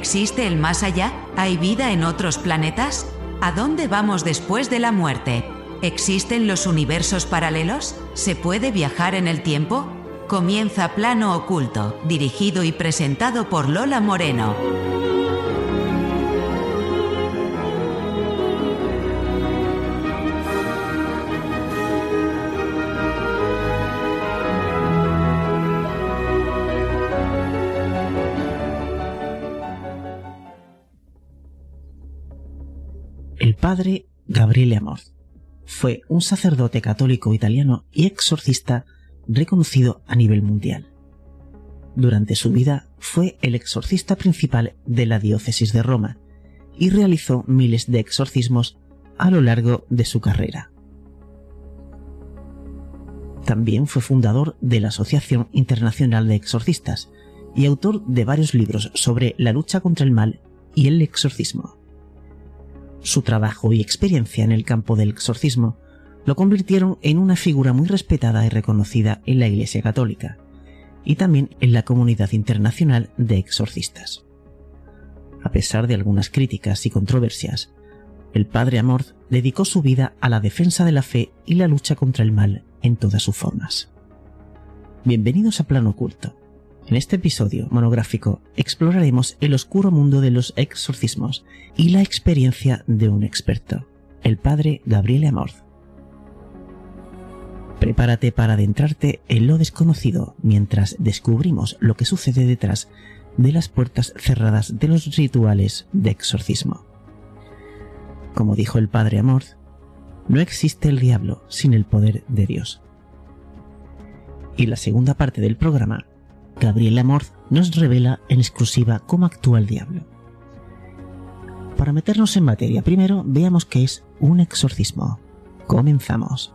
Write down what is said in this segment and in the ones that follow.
¿Existe el más allá? ¿Hay vida en otros planetas? ¿A dónde vamos después de la muerte? ¿Existen los universos paralelos? ¿Se puede viajar en el tiempo? Comienza Plano Oculto, dirigido y presentado por Lola Moreno. Fue un sacerdote católico italiano y exorcista reconocido a nivel mundial. Durante su vida fue el exorcista principal de la diócesis de Roma y realizó miles de exorcismos a lo largo de su carrera. También fue fundador de la Asociación Internacional de Exorcistas y autor de varios libros sobre la lucha contra el mal y el exorcismo. Su trabajo y experiencia en el campo del exorcismo lo convirtieron en una figura muy respetada y reconocida en la Iglesia Católica y también en la comunidad internacional de exorcistas. A pesar de algunas críticas y controversias, el padre Amorth dedicó su vida a la defensa de la fe y la lucha contra el mal en todas sus formas. Bienvenidos a Plano Oculto. En este episodio monográfico exploraremos el oscuro mundo de los exorcismos y la experiencia de un experto, el padre Gabriele Amorth. Prepárate para adentrarte en lo desconocido mientras descubrimos lo que sucede detrás de las puertas cerradas de los rituales de exorcismo. Como dijo el padre Amorth, no existe el diablo sin el poder de Dios. Y la segunda parte del programa Gabriel Amorth nos revela en exclusiva cómo actúa el diablo. Para meternos en materia, primero veamos qué es un exorcismo. Comenzamos.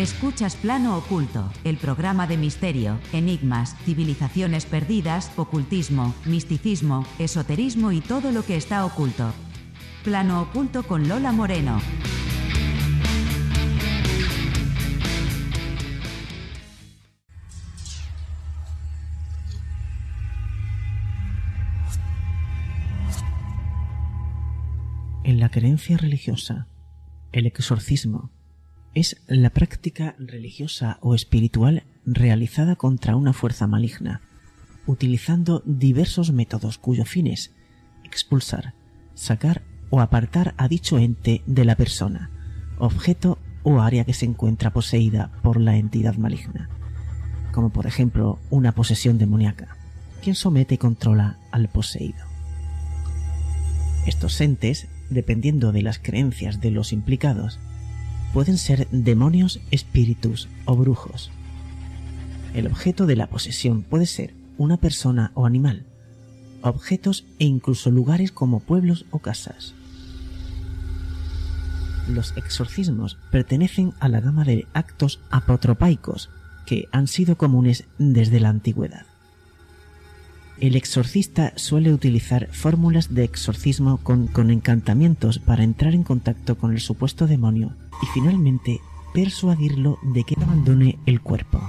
Escuchas Plano Oculto, el programa de misterio, enigmas, civilizaciones perdidas, ocultismo, misticismo, esoterismo y todo lo que está oculto. Plano Oculto con Lola Moreno. En la creencia religiosa, el exorcismo es la práctica religiosa o espiritual realizada contra una fuerza maligna, utilizando diversos métodos cuyo fin es expulsar, sacar o apartar a dicho ente de la persona, objeto o área que se encuentra poseída por la entidad maligna, como por ejemplo una posesión demoníaca, quien somete y controla al poseído. Estos entes, dependiendo de las creencias de los implicados, pueden ser demonios, espíritus o brujos. El objeto de la posesión puede ser una persona o animal, objetos e incluso lugares como pueblos o casas. Los exorcismos pertenecen a la gama de actos apotropaicos que han sido comunes desde la antigüedad. El exorcista suele utilizar fórmulas de exorcismo con, encantamientos para entrar en contacto con el supuesto demonio y finalmente persuadirlo de que abandone el cuerpo.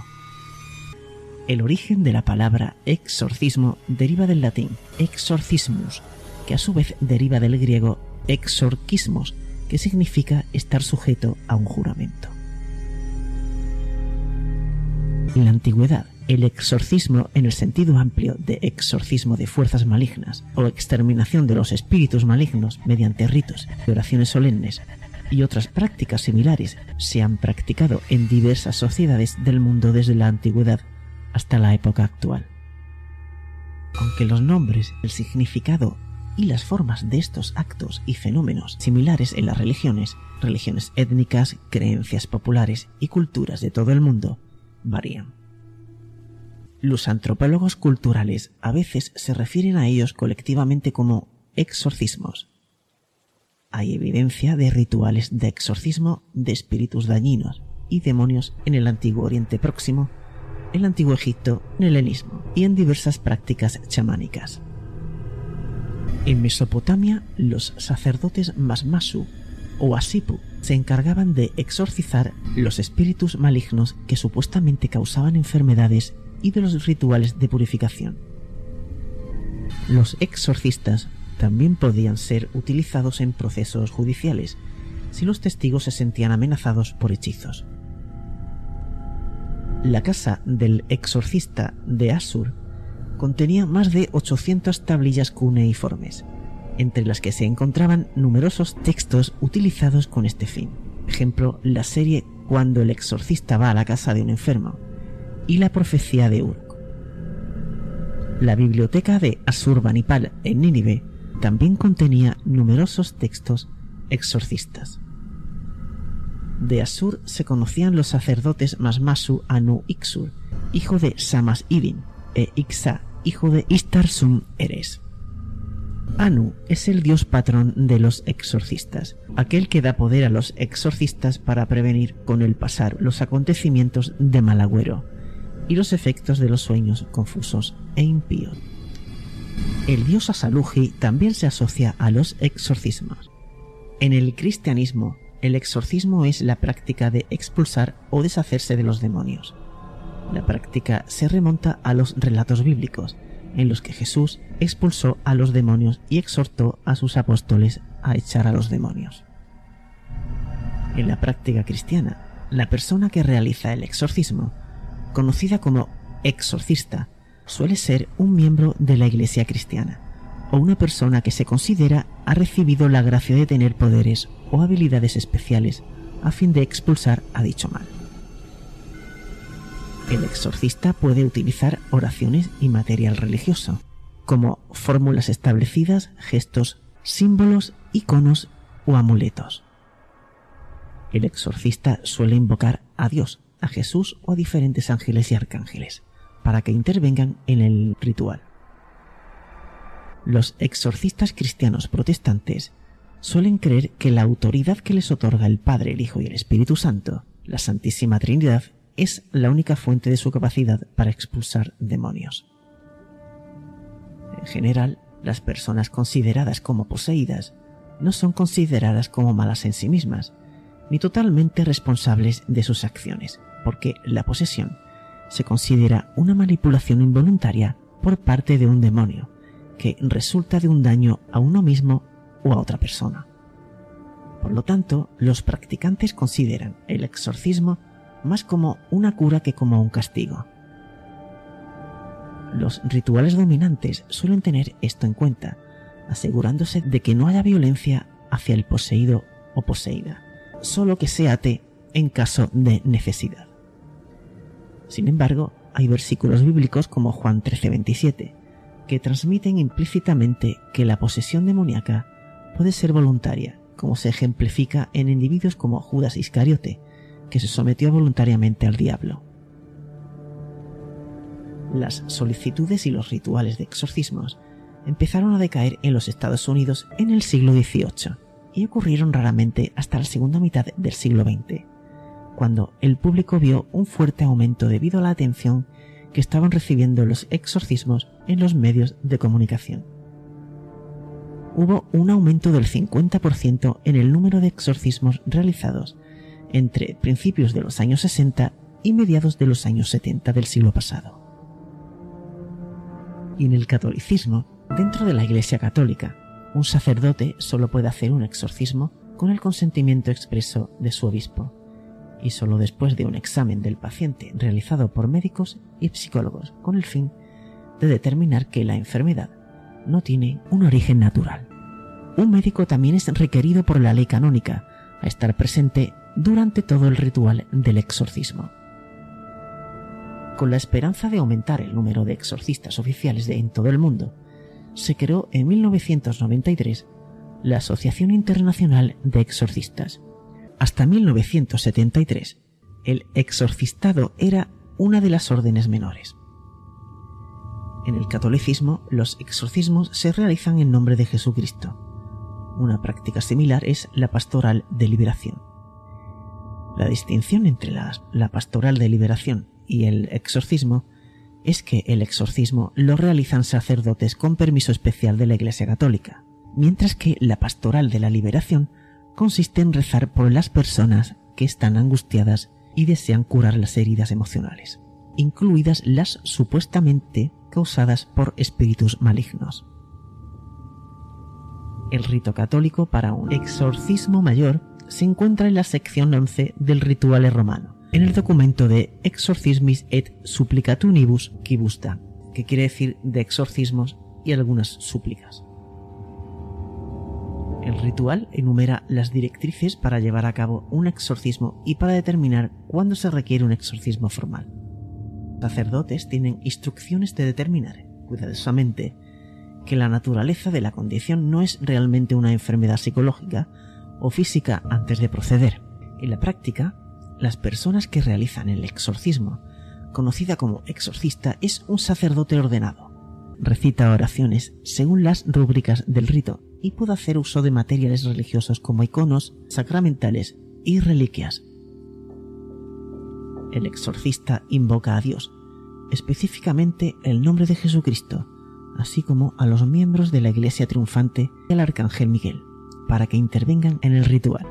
El origen de la palabra exorcismo deriva del latín exorcismus, que a su vez deriva del griego exorquismos, que significa estar sujeto a un juramento. En la antigüedad, el exorcismo en el sentido amplio de exorcismo de fuerzas malignas o exterminación de los espíritus malignos mediante ritos y oraciones solemnes y otras prácticas similares se han practicado en diversas sociedades del mundo desde la antigüedad hasta la época actual. Aunque los nombres, el significado y las formas de estos actos y fenómenos similares en las religiones, religiones étnicas, creencias populares y culturas de todo el mundo, varían. Los antropólogos culturales a veces se refieren a ellos colectivamente como exorcismos. Hay evidencia de rituales de exorcismo de espíritus dañinos y demonios en el antiguo Oriente Próximo, el antiguo Egipto, en el helenismo y en diversas prácticas chamánicas. En Mesopotamia, los sacerdotes Masmasu o Asipu se encargaban de exorcizar los espíritus malignos que supuestamente causaban enfermedades y de los rituales de purificación. Los exorcistas también podían ser utilizados en procesos judiciales si los testigos se sentían amenazados por hechizos. La casa del exorcista de Asur contenía más de 800 tablillas cuneiformes, entre las que se encontraban numerosos textos utilizados con este fin. Ejemplo, la serie Cuando el exorcista va a la casa de un enfermo y la profecía de Uruk. La biblioteca de Asurbanipal en Nínive también contenía numerosos textos exorcistas. De Asur se conocían los sacerdotes Masmasu Anu Ixur, hijo de Samas Idin, e Ixa, hijo de Istarsum Eres. Anu es el dios patrón de los exorcistas, aquel que da poder a los exorcistas para prevenir con el pasar los acontecimientos de mal agüero y los efectos de los sueños confusos e impíos. El dios Asaluji también se asocia a los exorcismos. En el cristianismo, el exorcismo es la práctica de expulsar o deshacerse de los demonios. La práctica se remonta a los relatos bíblicos, en los que Jesús expulsó a los demonios y exhortó a sus apóstoles a echar a los demonios. En la práctica cristiana, la persona que realiza el exorcismo, conocida como exorcista, suele ser un miembro de la Iglesia cristiana o una persona que se considera ha recibido la gracia de tener poderes o habilidades especiales a fin de expulsar a dicho mal. El exorcista puede utilizar oraciones y material religioso, como fórmulas establecidas, gestos, símbolos, iconos o amuletos. El exorcista suele invocar a Dios, a Jesús o a diferentes ángeles y arcángeles para que intervengan en el ritual. Los exorcistas cristianos protestantes suelen creer que la autoridad que les otorga el Padre, el Hijo y el Espíritu Santo, la Santísima Trinidad, es la única fuente de su capacidad para expulsar demonios. En general, las personas consideradas como poseídas no son consideradas como malas en sí mismas, ni totalmente responsables de sus acciones, porque la posesión se considera una manipulación involuntaria por parte de un demonio, que resulta de un daño a uno mismo o a otra persona. Por lo tanto, los practicantes consideran el exorcismo más como una cura que como un castigo. Los rituales dominantes suelen tener esto en cuenta, asegurándose de que no haya violencia hacia el poseído o poseída, solo que se ate en caso de necesidad. Sin embargo, hay versículos bíblicos como Juan 13:27, que transmiten implícitamente que la posesión demoníaca puede ser voluntaria, como se ejemplifica en individuos como Judas Iscariote, que se sometió voluntariamente al diablo. Las solicitudes y los rituales de exorcismos empezaron a decaer en los Estados Unidos en el siglo XVIII y ocurrieron raramente hasta la segunda mitad del siglo XX, cuando el público vio un fuerte aumento debido a la atención que estaban recibiendo los exorcismos en los medios de comunicación. Hubo un aumento del 50% en el número de exorcismos realizados entre principios de los años 60 y mediados de los años 70 del siglo pasado. Y en el catolicismo, dentro de la Iglesia Católica, un sacerdote solo puede hacer un exorcismo con el consentimiento expreso de su obispo, y solo después de un examen del paciente realizado por médicos y psicólogos con el fin de determinar que la enfermedad no tiene un origen natural. Un médico también es requerido por la ley canónica a estar presente durante todo el ritual del exorcismo. Con la esperanza de aumentar el número de exorcistas oficiales en todo el mundo, se creó en 1993 la Asociación Internacional de Exorcistas. Hasta 1973, el exorcistado era una de las órdenes menores. En el catolicismo, los exorcismos se realizan en nombre de Jesucristo. Una práctica similar es la pastoral de liberación. La distinción entre la, la pastoral de liberación y el exorcismo es que el exorcismo lo realizan sacerdotes con permiso especial de la Iglesia Católica, mientras que la pastoral de la liberación consiste en rezar por las personas que están angustiadas y desean curar las heridas emocionales, incluidas las supuestamente causadas por espíritus malignos. El rito católico para un exorcismo mayor se encuentra en la sección 11 del ritual romano, en el documento de Exorcismis et Supplicatunibus Quibusta, que quiere decir de exorcismos y algunas súplicas. El ritual enumera las directrices para llevar a cabo un exorcismo y para determinar cuándo se requiere un exorcismo formal. Sacerdotes tienen instrucciones de determinar cuidadosamente que la naturaleza de la condición no es realmente una enfermedad psicológica o física antes de proceder. En la práctica, las personas que realizan el exorcismo, conocida como exorcista, es un sacerdote ordenado. Recita oraciones según las rúbricas del rito y puede hacer uso de materiales religiosos como iconos, sacramentales y reliquias. El exorcista invoca a Dios, específicamente el nombre de Jesucristo, así como a los miembros de la Iglesia triunfante y al Arcángel Miguel, para que intervengan en el ritual.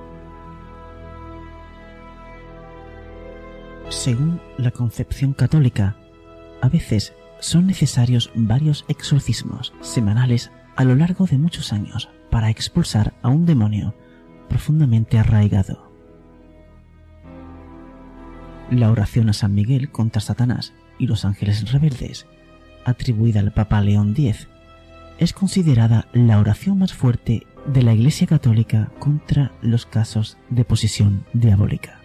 Según la concepción católica, a veces son necesarios varios exorcismos semanales a lo largo de muchos años para expulsar a un demonio profundamente arraigado. La oración a San Miguel contra Satanás y los ángeles rebeldes, atribuida al Papa León X, es considerada la oración más fuerte de la Iglesia Católica contra los casos de posesión diabólica.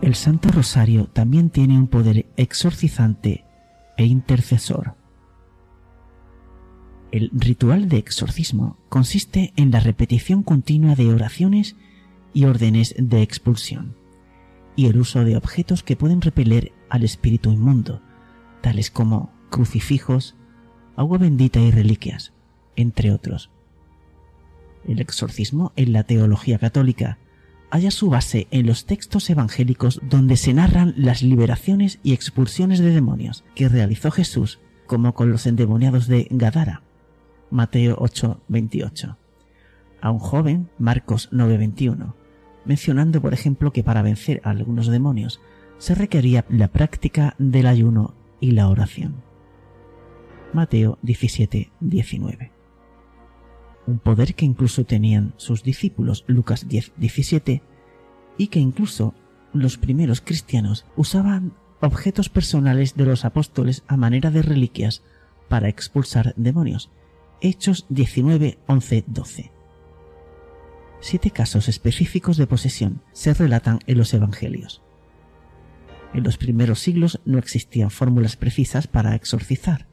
El Santo Rosario también tiene un poder exorcizante e intercesor. El ritual de exorcismo consiste en la repetición continua de oraciones y órdenes de expulsión, y el uso de objetos que pueden repeler al espíritu inmundo, tales como crucifijos, agua bendita y reliquias, entre otros. El exorcismo en la teología católica haya su base en los textos evangélicos donde se narran las liberaciones y expulsiones de demonios que realizó Jesús, como con los endemoniados de Gadara, Mateo 8:28, a un joven, Marcos 9:21, mencionando por ejemplo que para vencer a algunos demonios se requería la práctica del ayuno y la oración. Mateo 17:19 un poder que incluso tenían sus discípulos Lucas 10, 17 y que incluso los primeros cristianos usaban objetos personales de los apóstoles a manera de reliquias para expulsar demonios. Hechos 19, 11, 12. Siete casos específicos de posesión se relatan en los evangelios. En los primeros siglos no existían fórmulas precisas para exorcizar,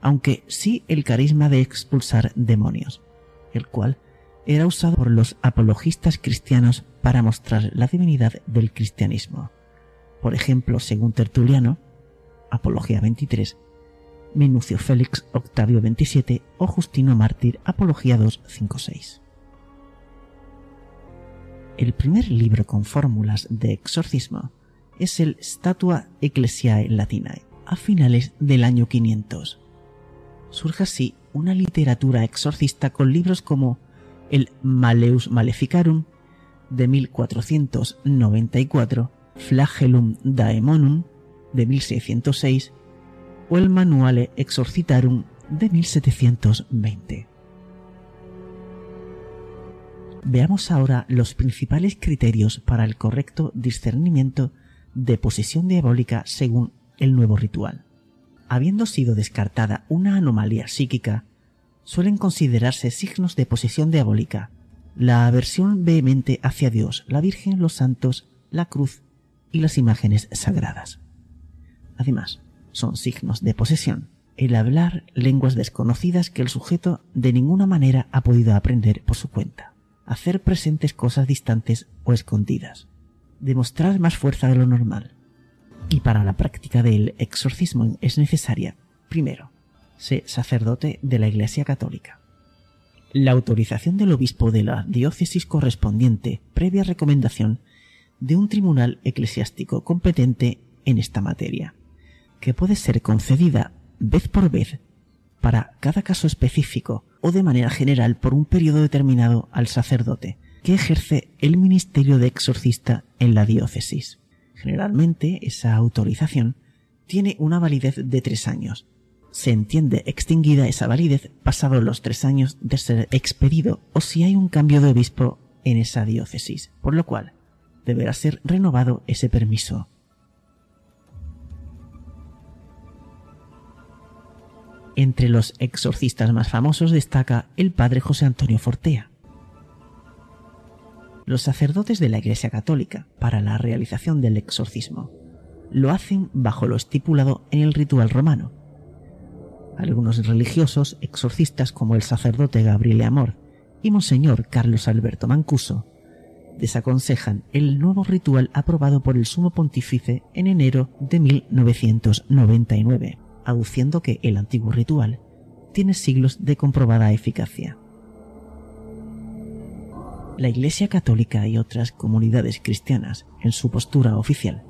aunque sí el carisma de expulsar demonios el cual era usado por los apologistas cristianos para mostrar la divinidad del cristianismo. Por ejemplo, según Tertuliano, Apología 23, Minucio Félix Octavio 27 o Justino Mártir Apología 2, 5, 6. El primer libro con fórmulas de exorcismo es el Statua Ecclesiae Latinae, a finales del año 500. Surge así una literatura exorcista con libros como el Maleus Maleficarum de 1494, Flagellum Daemonum de 1606 o el Manuale Exorcitarum de 1720. Veamos ahora los principales criterios para el correcto discernimiento de posesión diabólica según el nuevo ritual. Habiendo sido descartada una anomalía psíquica, suelen considerarse signos de posesión diabólica, la aversión vehemente hacia Dios, la Virgen, los santos, la cruz y las imágenes sagradas. Además, son signos de posesión, el hablar lenguas desconocidas que el sujeto de ninguna manera ha podido aprender por su cuenta, hacer presentes cosas distantes o escondidas, demostrar más fuerza de lo normal. Y para la práctica del exorcismo es necesaria, primero, ser sacerdote de la Iglesia Católica. La autorización del obispo de la diócesis correspondiente previa recomendación de un tribunal eclesiástico competente en esta materia, que puede ser concedida vez por vez para cada caso específico o de manera general por un periodo determinado al sacerdote que ejerce el ministerio de exorcista en la diócesis. Generalmente esa autorización tiene una validez de tres años. Se entiende extinguida esa validez pasados los tres años de ser expedido o si hay un cambio de obispo en esa diócesis, por lo cual deberá ser renovado ese permiso. Entre los exorcistas más famosos destaca el padre José Antonio Fortea. Los sacerdotes de la Iglesia Católica, para la realización del exorcismo, lo hacen bajo lo estipulado en el ritual romano. Algunos religiosos exorcistas como el sacerdote Gabriele Amor y Monseñor Carlos Alberto Mancuso desaconsejan el nuevo ritual aprobado por el sumo pontífice en enero de 1999 aduciendo que el antiguo ritual tiene siglos de comprobada eficacia. La Iglesia Católica y otras comunidades cristianas, en su postura oficial,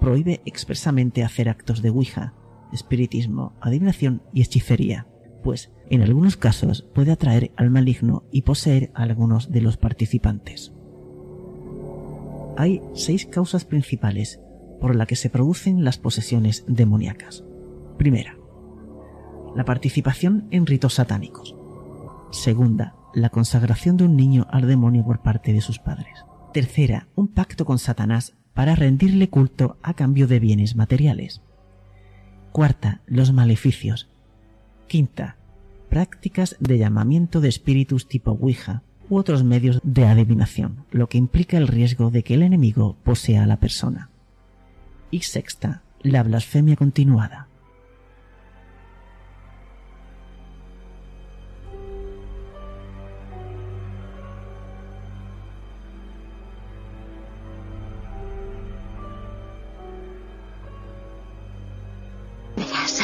prohíbe expresamente hacer actos de Ouija, espiritismo, adivinación y hechicería, pues en algunos casos puede atraer al maligno y poseer a algunos de los participantes. Hay seis causas principales por las que se producen las posesiones demoníacas. Primera, la participación en ritos satánicos. Segunda, la consagración de un niño al demonio por parte de sus padres. Tercera, un pacto con Satanás para rendirle culto a cambio de bienes materiales. Cuarta, los maleficios. Quinta, prácticas de llamamiento de espíritus tipo Ouija u otros medios de adivinación, lo que implica el riesgo de que el enemigo posea a la persona. Y sexta, la blasfemia continuada.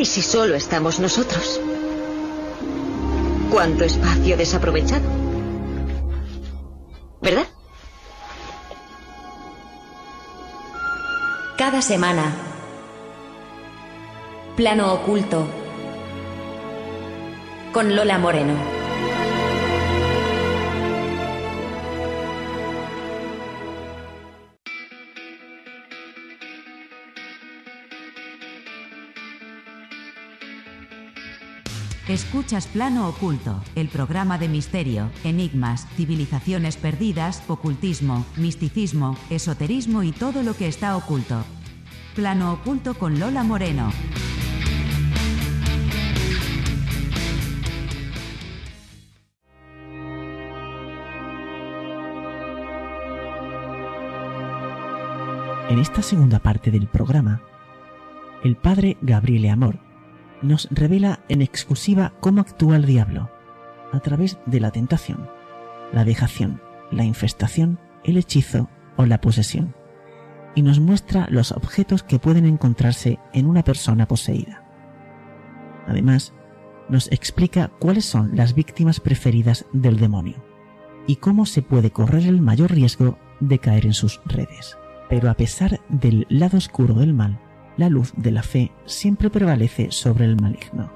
¿Y si solo estamos nosotros? ¿Cuánto espacio desaprovechado? ¿Verdad? Cada semana. Plano oculto. Con Lola Moreno. Escuchas Plano Oculto, el programa de misterio, enigmas, civilizaciones perdidas, ocultismo, misticismo, esoterismo y todo lo que está oculto. Plano Oculto con Lola Moreno. En esta segunda parte del programa, el padre Gabriele Amor nos revela en exclusiva cómo actúa el diablo, a través de la tentación, la dejación, la infestación, el hechizo o la posesión, y nos muestra los objetos que pueden encontrarse en una persona poseída. Además, nos explica cuáles son las víctimas preferidas del demonio y cómo se puede correr el mayor riesgo de caer en sus redes. Pero a pesar del lado oscuro del mal, la luz de la fe siempre prevalece sobre el maligno.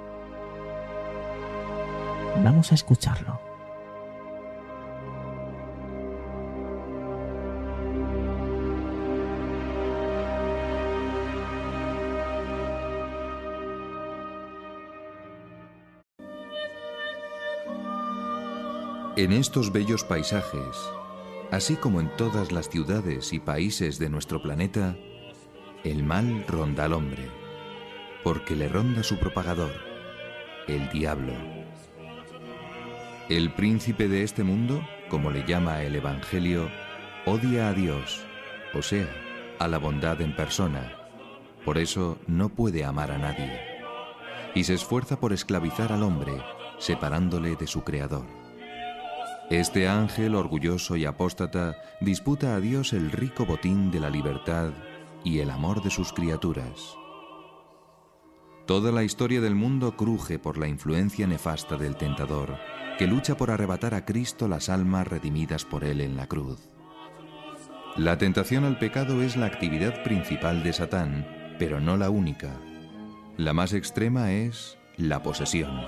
Vamos a escucharlo. En estos bellos paisajes, así como en todas las ciudades y países de nuestro planeta, el mal ronda al hombre, porque le ronda su propagador, el diablo. El príncipe de este mundo, como le llama el Evangelio, odia a Dios, o sea, a la bondad en persona. Por eso no puede amar a nadie. Y se esfuerza por esclavizar al hombre, separándole de su Creador. Este ángel orgulloso y apóstata disputa a Dios el rico botín de la libertad y el amor de sus criaturas. Toda la historia del mundo cruje por la influencia nefasta del tentador, que lucha por arrebatar a Cristo las almas redimidas por él en la cruz. La tentación al pecado es la actividad principal de Satán, pero no la única. La más extrema es la posesión.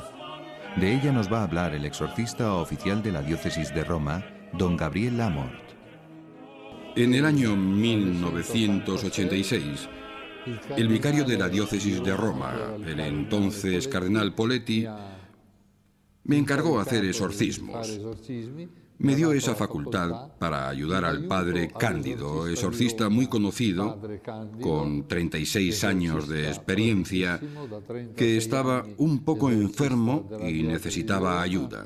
De ella nos va a hablar el exorcista oficial de la diócesis de Roma, don Gabriel Lamort. En el año 1986, el vicario de la diócesis de Roma, el entonces cardenal Poletti, me encargó hacer exorcismos. Me dio esa facultad para ayudar al padre Cándido, exorcista muy conocido, con 36 años de experiencia, que estaba un poco enfermo y necesitaba ayuda.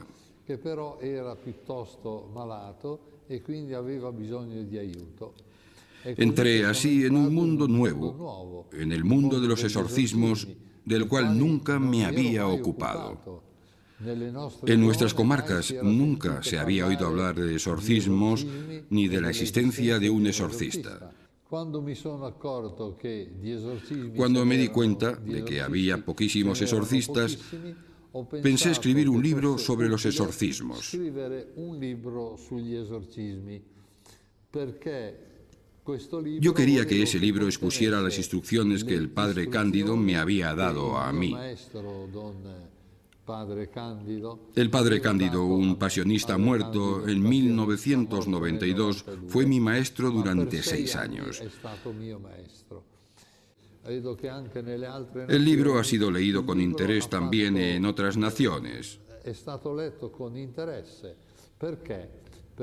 Entré así en un mundo nuevo, en el mundo de los exorcismos, del cual nunca me había ocupado. En nuestras comarcas nunca se había oído hablar de exorcismos ni de la existencia de un exorcista. Cuando me di cuenta de que había poquísimos exorcistas, pensé escribir un libro sobre los exorcismos. Yo quería que ese libro expusiera las instrucciones que el padre Cándido me había dado a mí. El padre Cándido, un pasionista muerto en 1992, fue mi maestro durante seis años. El libro ha sido leído con interés también en otras naciones.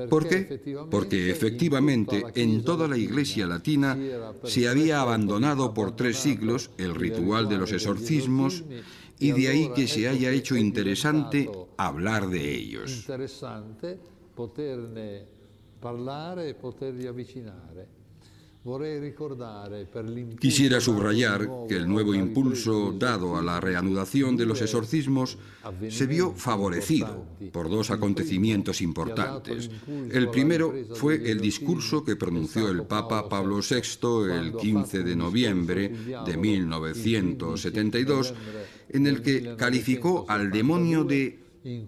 ¿Por qué? Porque efectivamente en toda la Iglesia latina se había abandonado por tres siglos el ritual de los exorcismos y de ahí que se haya hecho interesante hablar de ellos. Quisiera subrayar que el nuevo impulso dado a la reanudación de los exorcismos se vio favorecido por dos acontecimientos importantes. El primero fue el discurso que pronunció el Papa Pablo VI el 15 de noviembre de 1972, en el que calificó al demonio de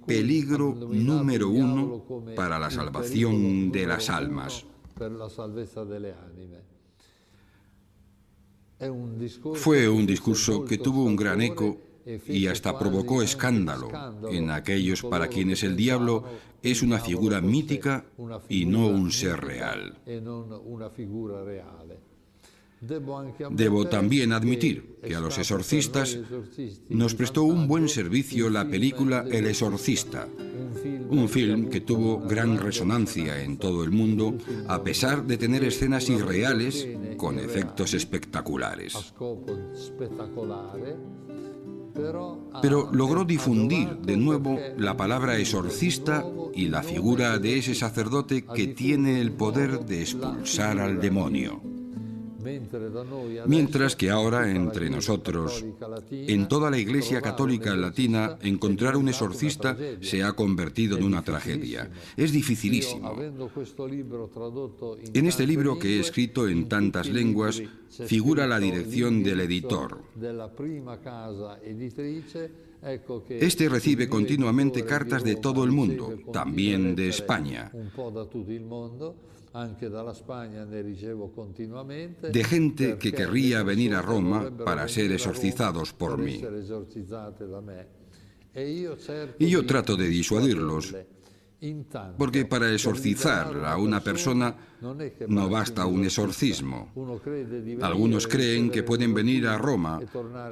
peligro número uno para la salvación de las almas. Fue un discurso que tuvo un gran eco y hasta provocó escándalo en aquellos para quienes el diablo es una figura mítica y no un ser real. Debo también admitir que a los exorcistas nos prestó un buen servicio la película El exorcista, un film que tuvo gran resonancia en todo el mundo a pesar de tener escenas irreales con efectos espectaculares. Pero logró difundir de nuevo la palabra exorcista y la figura de ese sacerdote que tiene el poder de expulsar al demonio. Mientras que ahora entre nosotros, en toda la Iglesia Católica Latina, encontrar un exorcista se ha convertido en una tragedia. Es dificilísimo. En este libro que he escrito en tantas lenguas, figura la dirección del editor. Este recibe continuamente cartas de todo el mundo, también de España de gente que querría venir a Roma para ser exorcizados por mí. Y yo trato de disuadirlos. Porque para exorcizar a una persona no basta un exorcismo. Algunos creen que pueden venir a Roma,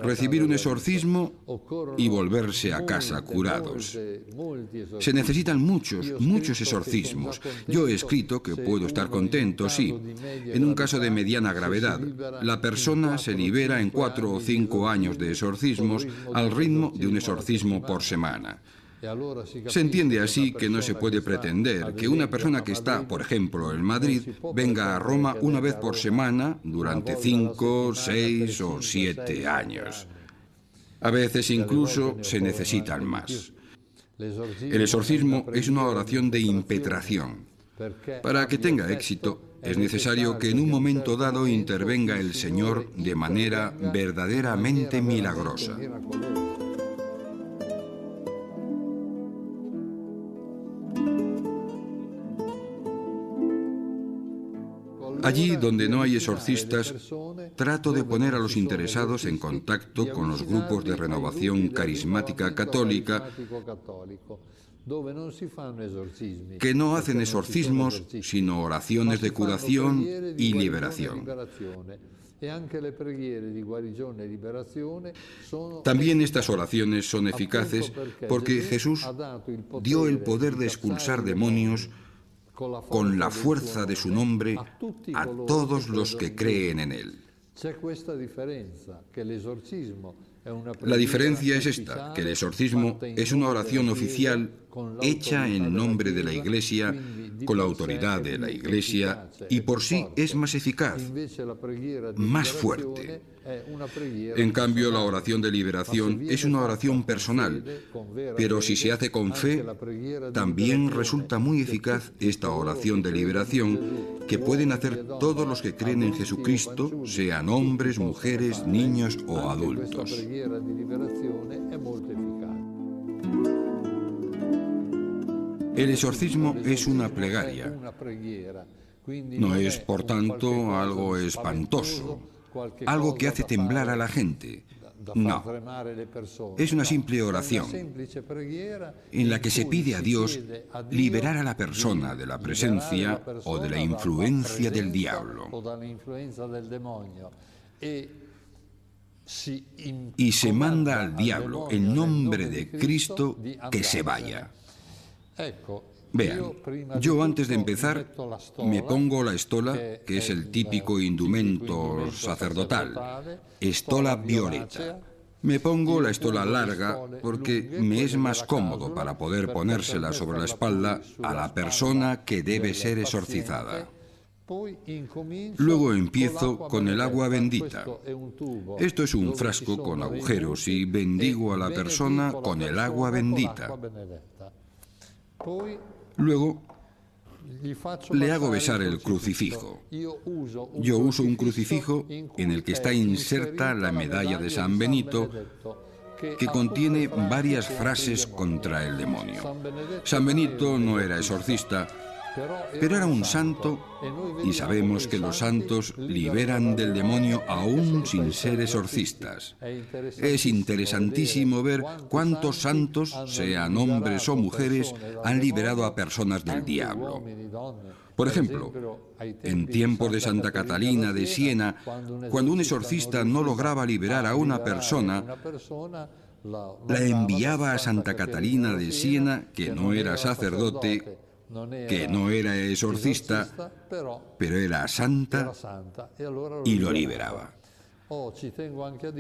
recibir un exorcismo y volverse a casa curados. Se necesitan muchos, muchos exorcismos. Yo he escrito que puedo estar contento, sí. En un caso de mediana gravedad, la persona se libera en cuatro o cinco años de exorcismos al ritmo de un exorcismo por semana. Se entiende así que no se puede pretender que una persona que está, por ejemplo, en Madrid, venga a Roma una vez por semana durante cinco, seis o siete años. A veces incluso se necesitan más. El exorcismo es una oración de impetración. Para que tenga éxito, es necesario que en un momento dado intervenga el Señor de manera verdaderamente milagrosa. Allí donde no hay exorcistas, trato de poner a los interesados en contacto con los grupos de renovación carismática católica que no hacen exorcismos, sino oraciones de curación y liberación. También estas oraciones son eficaces porque Jesús dio el poder de expulsar demonios con la fuerza de su nombre a todos los que creen en él. La diferencia es esta, que el exorcismo es una oración oficial hecha en nombre de la Iglesia, con la autoridad de la Iglesia, y por sí es más eficaz, más fuerte. En cambio, la oración de liberación es una oración personal, pero si se hace con fe, también resulta muy eficaz esta oración de liberación que pueden hacer todos los que creen en Jesucristo, sean hombres, mujeres, niños o adultos. El exorcismo es una plegaria. No es, por tanto, algo espantoso, algo que hace temblar a la gente. No. Es una simple oración en la que se pide a Dios liberar a la persona de la presencia o de la influencia del diablo. Y se manda al diablo en nombre de Cristo que se vaya. Vean, yo antes de empezar me pongo la estola, que es el típico indumento sacerdotal, estola violeta. Me pongo la estola larga porque me es más cómodo para poder ponérsela sobre la espalda a la persona que debe ser exorcizada. Luego empiezo con el agua bendita. Esto es un frasco con agujeros y bendigo a la persona con el agua bendita. Luego le hago besar el crucifijo. Yo uso un crucifijo en el que está inserta la medalla de San Benito que contiene varias frases contra el demonio. San Benito no era exorcista, pero era un santo y sabemos que los santos liberan del demonio aún sin ser exorcistas. Es interesantísimo ver cuántos santos, sean hombres o mujeres, han liberado a personas del diablo. Por ejemplo, en tiempos de Santa Catalina de Siena, cuando un exorcista no lograba liberar a una persona, la enviaba a Santa Catalina de Siena, que no era sacerdote, que no era exorcista, pero era santa y lo liberaba.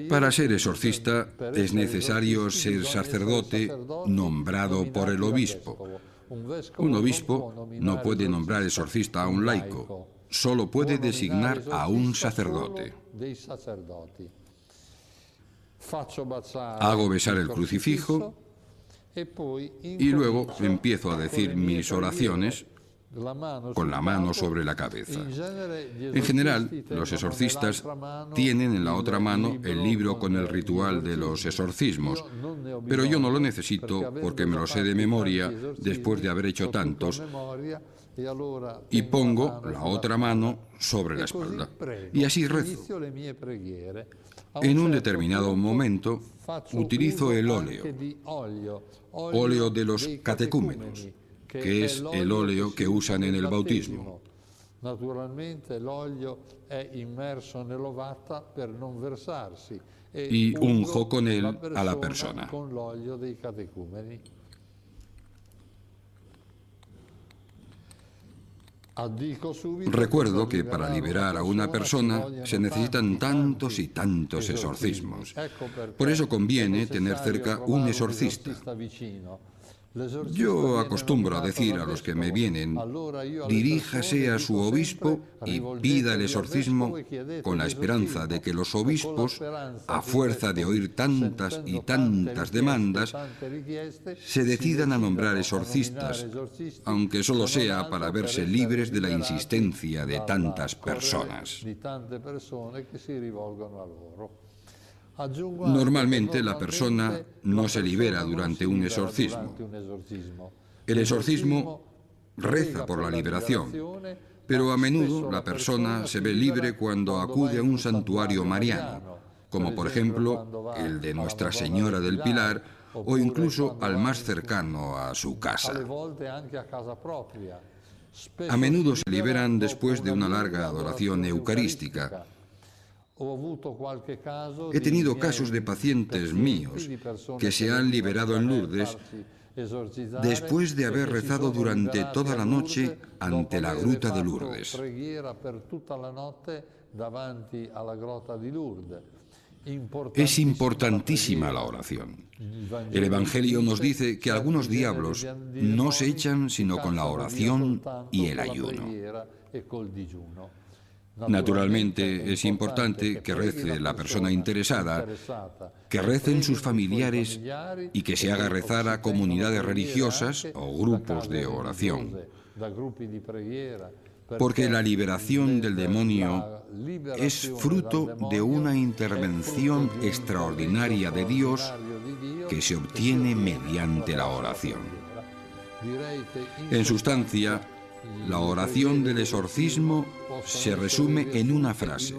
Para ser exorcista es necesario ser sacerdote nombrado por el obispo. Un obispo no puede nombrar exorcista a un laico, solo puede designar a un sacerdote. Hago besar el crucifijo y luego empiezo a decir mis oraciones con la mano sobre la cabeza. En general, los exorcistas tienen en la otra mano el libro con el ritual de los exorcismos, pero yo no lo necesito porque me lo sé de memoria después de haber hecho tantos y pongo la otra mano sobre la espalda. Y así rezo. En un determinado momento utilizo el óleo, óleo de los catecúmenos, que es el óleo que usan en el bautismo. E y unjo con él a la persona. Recuerdo que para liberar a una persona se necesitan tantos y tantos exorcismos. Por eso conviene tener cerca un exorcista. Yo acostumbro a decir a los que me vienen, diríjase a su obispo y pida el exorcismo con la esperanza de que los obispos, a fuerza de oír tantas y tantas demandas, se decidan a nombrar exorcistas, aunque solo sea para verse libres de la insistencia de tantas personas. Normalmente la persona no se libera durante un exorcismo. El exorcismo reza por la liberación, pero a menudo la persona se ve libre cuando acude a un santuario mariano, como por ejemplo el de Nuestra Señora del Pilar o incluso al más cercano a su casa. A menudo se liberan después de una larga adoración eucarística He tenido casos de pacientes míos que se han liberado en Lourdes después de haber rezado durante toda la noche ante la gruta de Lourdes. Es importantísima la oración. El Evangelio nos dice que algunos diablos no se echan sino con la oración y el ayuno. Naturalmente es importante que rece la persona interesada, que recen sus familiares y que se haga rezar a comunidades religiosas o grupos de oración. Porque la liberación del demonio es fruto de una intervención extraordinaria de Dios que se obtiene mediante la oración. En sustancia, la oración del exorcismo se resume en una frase.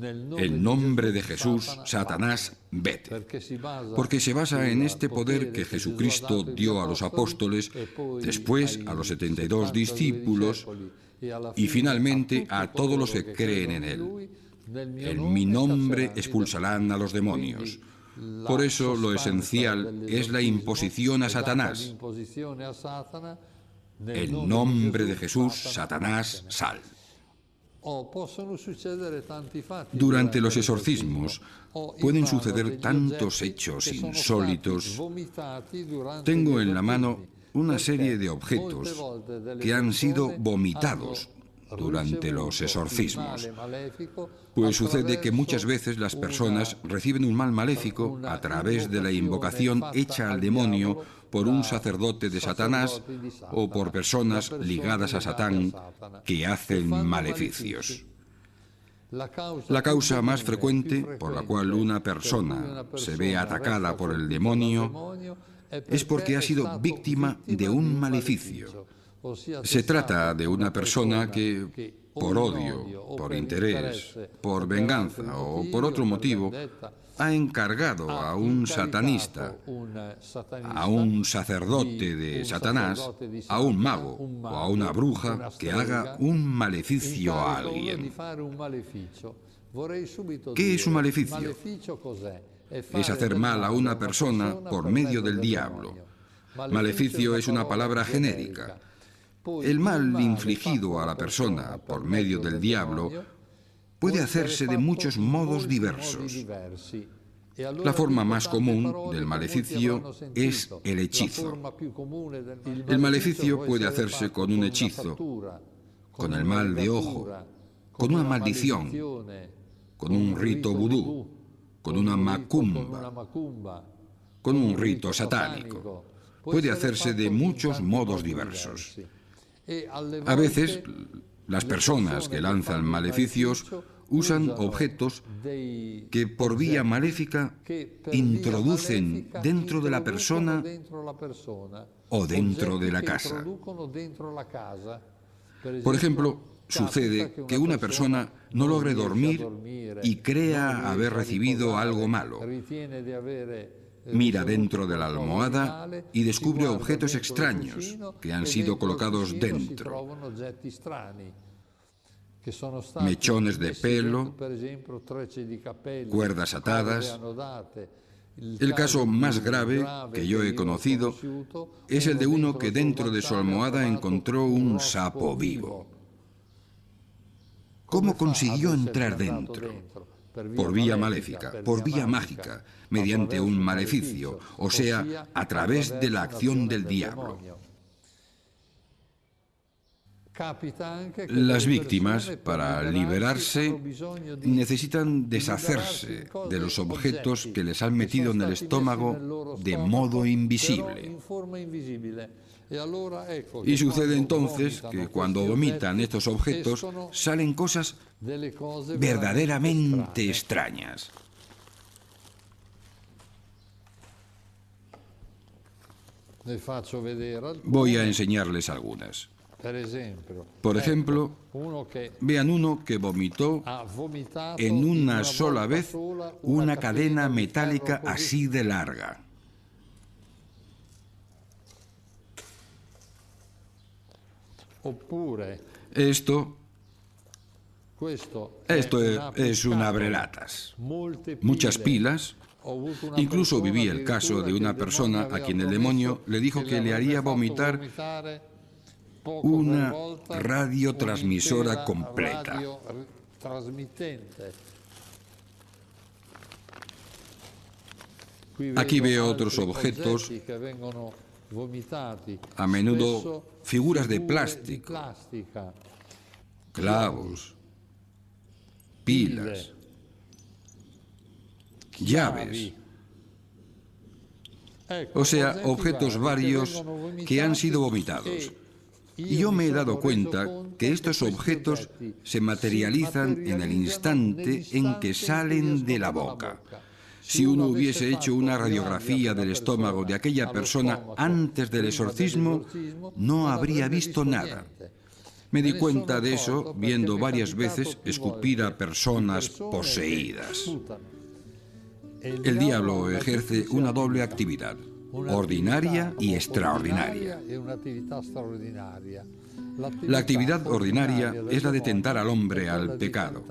El nombre de Jesús, Satanás, vete. Porque se basa en este poder que Jesucristo dio a los apóstoles, después a los 72 discípulos y finalmente a todos los que creen en Él. En mi nombre expulsarán a los demonios. Por eso lo esencial es la imposición a Satanás. En nombre de Jesús, Satanás, sal. Durante los exorcismos pueden suceder tantos hechos insólitos. Tengo en la mano una serie de objetos que han sido vomitados durante los exorcismos. Pues sucede que muchas veces las personas reciben un mal maléfico a través de la invocación hecha al demonio por un sacerdote de Satanás o por personas ligadas a Satán que hacen maleficios. La causa más frecuente por la cual una persona se ve atacada por el demonio es porque ha sido víctima de un maleficio se trata de una persona que, por odio, por interés, por venganza o por otro motivo, ha encargado a un satanista, a un sacerdote de Satanás, a un mago o a una bruja que haga un maleficio a alguien. ¿Qué es un maleficio? Es hacer mal a una persona por medio del diablo. Maleficio es una palabra genérica el mal infligido a la persona por medio del diablo puede hacerse de muchos modos diversos. La forma más común del maleficio es el hechizo. El maleficio puede hacerse con un hechizo, con el mal de ojo, con una maldición, con un rito vudú, con una macumba, con un rito satánico. Puede hacerse de muchos modos diversos. A veces, las personas que lanzan maleficios usan objetos que por vía maléfica introducen dentro de la persona o dentro de la casa. Por ejemplo, sucede que una persona no logre dormir y crea haber recibido algo malo mira dentro de la almohada y descubre objetos extraños que han sido colocados dentro. Mechones de pelo, cuerdas atadas. El caso más grave que yo he conocido es el de uno que dentro de su almohada encontró un sapo vivo. ¿Cómo consiguió entrar dentro? Por vía maléfica, por vía mágica, mediante un maleficio, o sea, a través de la acción del diablo. Las víctimas, para liberarse, necesitan deshacerse de los objetos que les han metido en el estómago de modo invisible. Y sucede entonces que cuando vomitan estos objetos salen cosas verdaderamente extrañas. Voy a enseñarles algunas. Por ejemplo, vean uno que vomitó en una sola vez una cadena metálica así de larga. Esto, esto es un abrelatas. Muchas pilas. Incluso viví el caso de una persona a quien el demonio le dijo que le haría vomitar una radiotransmisora completa. Aquí veo otros objetos, a menudo figuras de plástico, clavos, pilas, llaves. O sea, objetos varios que han sido vomitados. Y yo me he dado cuenta que estos objetos se materializan en el instante en que salen de la boca. Si uno hubiese hecho una radiografía del estómago de aquella persona antes del exorcismo, no habría visto nada. Me di cuenta de eso viendo varias veces escupir a personas poseídas. El diablo ejerce una doble actividad ordinaria y extraordinaria. La actividad ordinaria es la de tentar al hombre al pecado.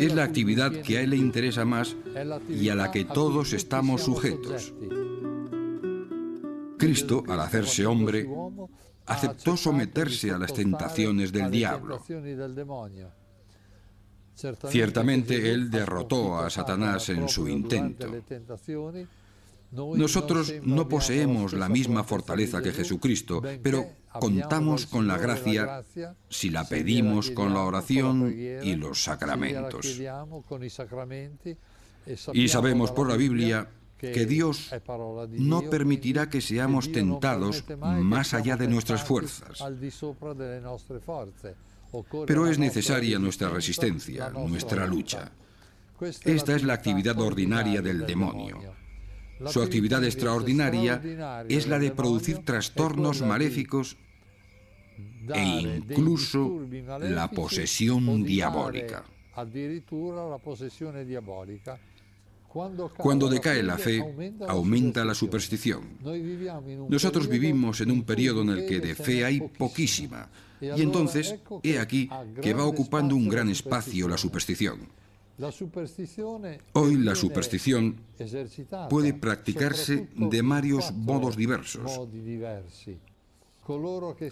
Es la actividad que a él le interesa más y a la que todos estamos sujetos. Cristo, al hacerse hombre, aceptó someterse a las tentaciones del diablo. Ciertamente Él derrotó a Satanás en su intento. Nosotros no poseemos la misma fortaleza que Jesucristo, pero contamos con la gracia si la pedimos con la oración y los sacramentos. Y sabemos por la Biblia que Dios no permitirá que seamos tentados más allá de nuestras fuerzas. Pero es necesaria nuestra resistencia, nuestra lucha. Esta es la actividad ordinaria del demonio. Su actividad extraordinaria es la de producir trastornos maléficos e incluso la posesión diabólica. Cuando decae la fe, aumenta la superstición. Nosotros vivimos en un periodo en el que de fe hay poquísima, y entonces, he aquí que va ocupando un gran espacio la superstición. Hoy la superstición puede practicarse de varios modos diversos,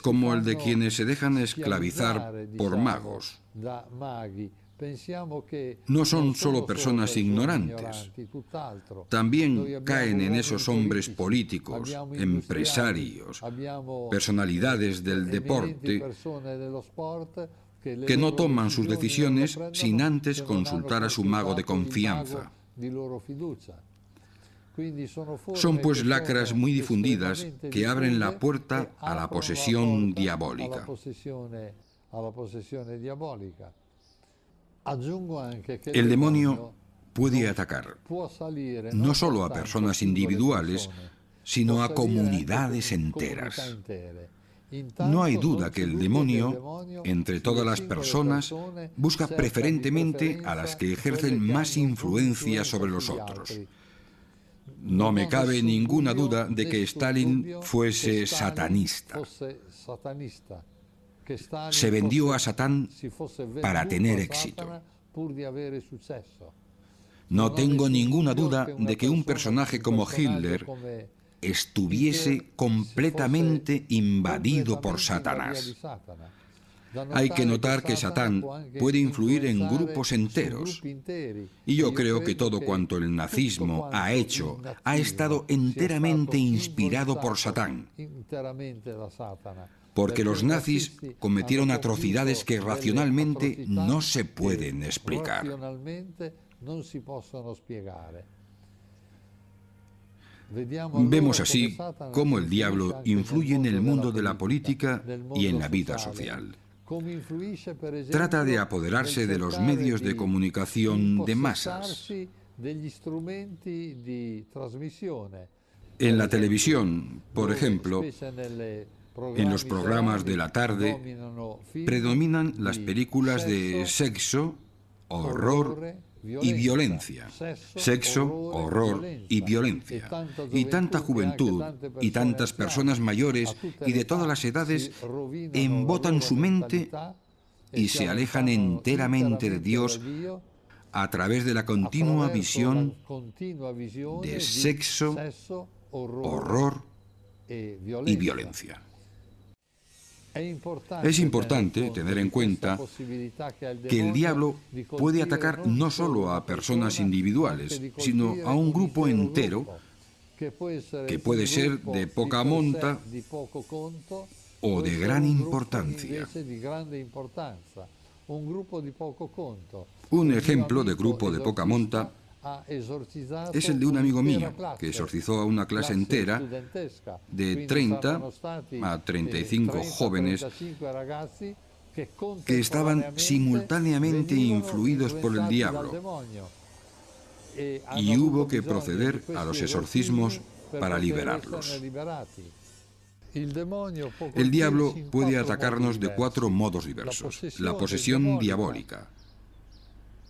como el de quienes se dejan esclavizar por magos. No son solo personas ignorantes, también caen en esos hombres políticos, empresarios, personalidades del deporte que no toman sus decisiones sin antes consultar a su mago de confianza. Son pues lacras muy difundidas que abren la puerta a la posesión diabólica. El demonio puede atacar no solo a personas individuales, sino a comunidades enteras. No hay duda que el demonio, entre todas las personas, busca preferentemente a las que ejercen más influencia sobre los otros. No me cabe ninguna duda de que Stalin fuese satanista. Se vendió a Satán para tener éxito. No tengo ninguna duda de que un personaje como Hitler estuviese completamente invadido por Satanás. Hay que notar que Satán puede influir en grupos enteros. Y yo creo que todo cuanto el nazismo ha hecho ha estado enteramente inspirado por Satán. Porque los nazis cometieron atrocidades que racionalmente no se pueden explicar. Vemos así cómo el diablo influye en el mundo de la política y en la vida social. Trata de apoderarse de los medios de comunicación de masas. En la televisión, por ejemplo, en los programas de la tarde, predominan las películas de sexo, horror y violencia, sexo, horror y violencia. Y tanta juventud y tantas personas mayores y de todas las edades embotan su mente y se alejan enteramente de Dios a través de la continua visión de sexo, horror y violencia. Es importante tener en cuenta que el diablo puede atacar no solo a personas individuales, sino a un grupo entero que puede ser de poca monta o de gran importancia. Un ejemplo de grupo de poca monta es el de un amigo mío que exorcizó a una clase entera de 30 a 35 jóvenes que estaban simultáneamente influidos por el diablo. y hubo que proceder a los exorcismos para liberarlos. El diablo puede atacarnos de cuatro modos diversos. La posesión diabólica,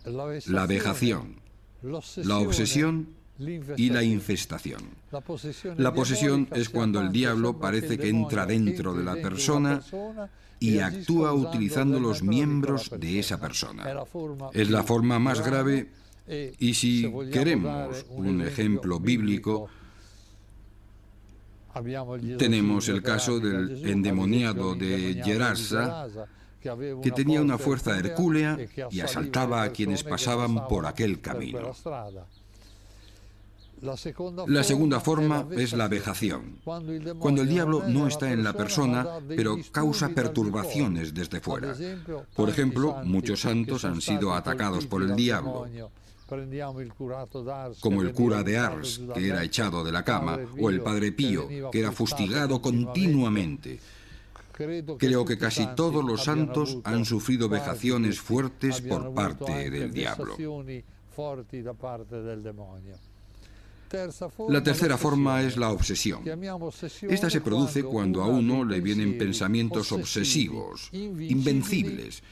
la vejación, la obsesión y la infestación. La posesión es cuando el diablo parece que entra dentro de la persona y actúa utilizando los miembros de esa persona. Es la forma más grave y si queremos un ejemplo bíblico, tenemos el caso del endemoniado de Gerasa, que tenía una fuerza hercúlea y asaltaba a quienes pasaban por aquel camino. La segunda forma es la vejación, cuando el diablo no está en la persona, pero causa perturbaciones desde fuera. Por ejemplo, muchos santos han sido atacados por el diablo, como el cura de Ars, que era echado de la cama, o el padre Pío, que era fustigado continuamente. Creo que casi todos los santos han sufrido vejaciones fuertes por parte del diablo. La tercera forma es la obsesión. Esta se produce cuando a uno le vienen pensamientos obsesivos, invencibles,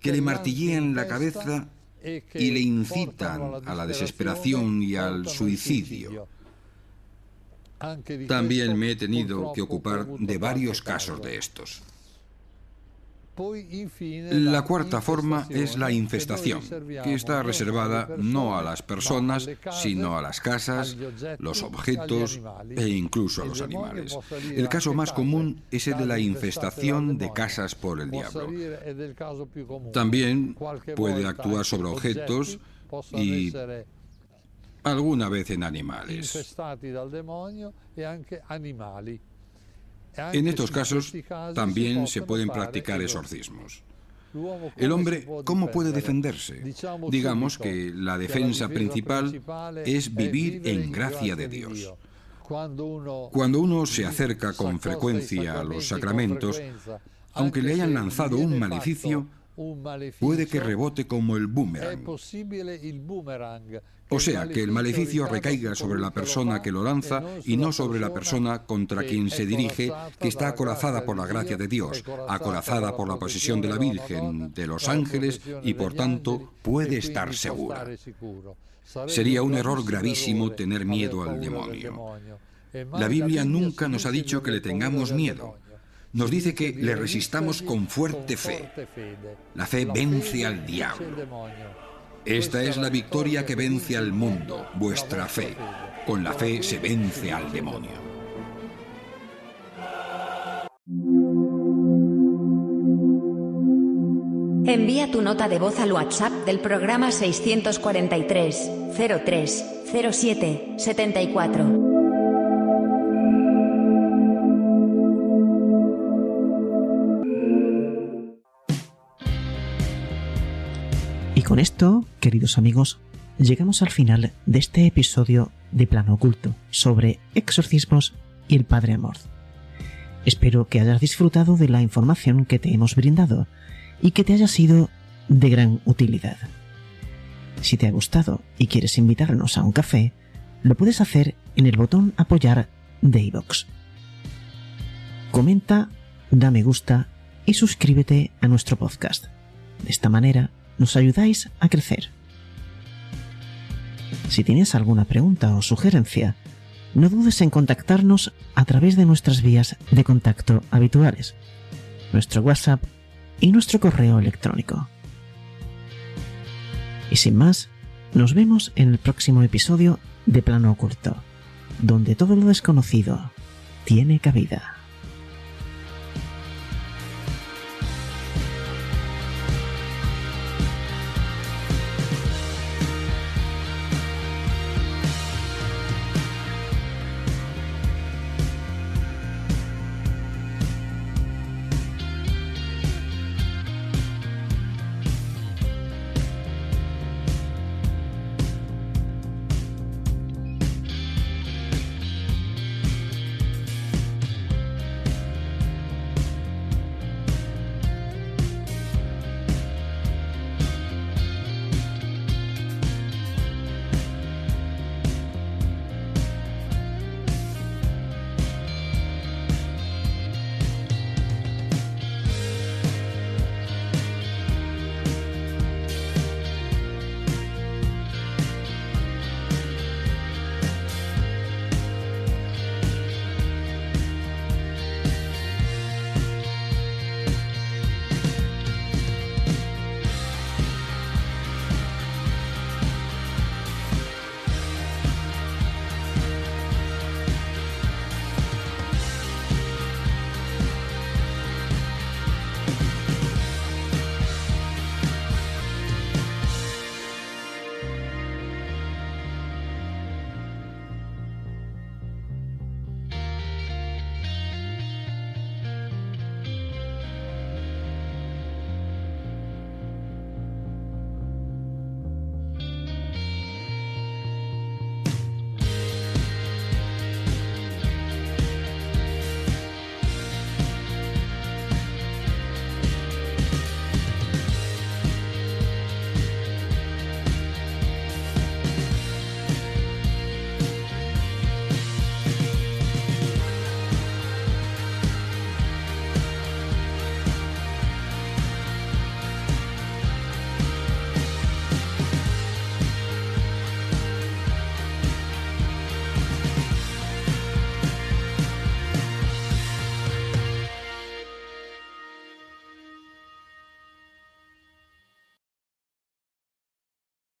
que le martillean la cabeza y le incitan a la desesperación y al suicidio. También me he tenido que ocupar de varios casos de estos. La cuarta forma es la infestación, que está reservada no a las personas, sino a las casas, los objetos e incluso a los animales. El caso más común es el de la infestación de casas por el diablo. También puede actuar sobre objetos y alguna vez en animales. En estos casos también se pueden practicar exorcismos. El hombre, ¿cómo puede defenderse? Digamos que la defensa principal es vivir en gracia de Dios. Cuando uno se acerca con frecuencia a los sacramentos, aunque le hayan lanzado un maleficio, puede que rebote como el boomerang O sea, que el maleficio recaiga sobre la persona que lo lanza y no sobre la persona contra quien se dirige, que está acorazada por la gracia de Dios, acorazada por la posesión de la Virgen, de los ángeles y por tanto puede estar segura. Sería un error gravísimo tener miedo al demonio. La Biblia nunca nos ha dicho que le tengamos miedo. Nos dice que le resistamos con fuerte fe. La fe vence al diablo. Esta es la victoria que vence al mundo, vuestra fe. Con la fe se vence al demonio. Envía tu nota de voz al WhatsApp del programa 643 03 07 74. Con esto, queridos amigos, llegamos al final de este episodio de Plano Oculto sobre exorcismos y el Padre Amor. Espero que hayas disfrutado de la información que te hemos brindado y que te haya sido de gran utilidad. Si te ha gustado y quieres invitarnos a un café, lo puedes hacer en el botón apoyar de iVox. Comenta, da me gusta y suscríbete a nuestro podcast. De esta manera nos ayudáis a crecer. Si tienes alguna pregunta o sugerencia, no dudes en contactarnos a través de nuestras vías de contacto habituales, nuestro WhatsApp y nuestro correo electrónico. Y sin más, nos vemos en el próximo episodio de Plano Oculto, donde todo lo desconocido tiene cabida.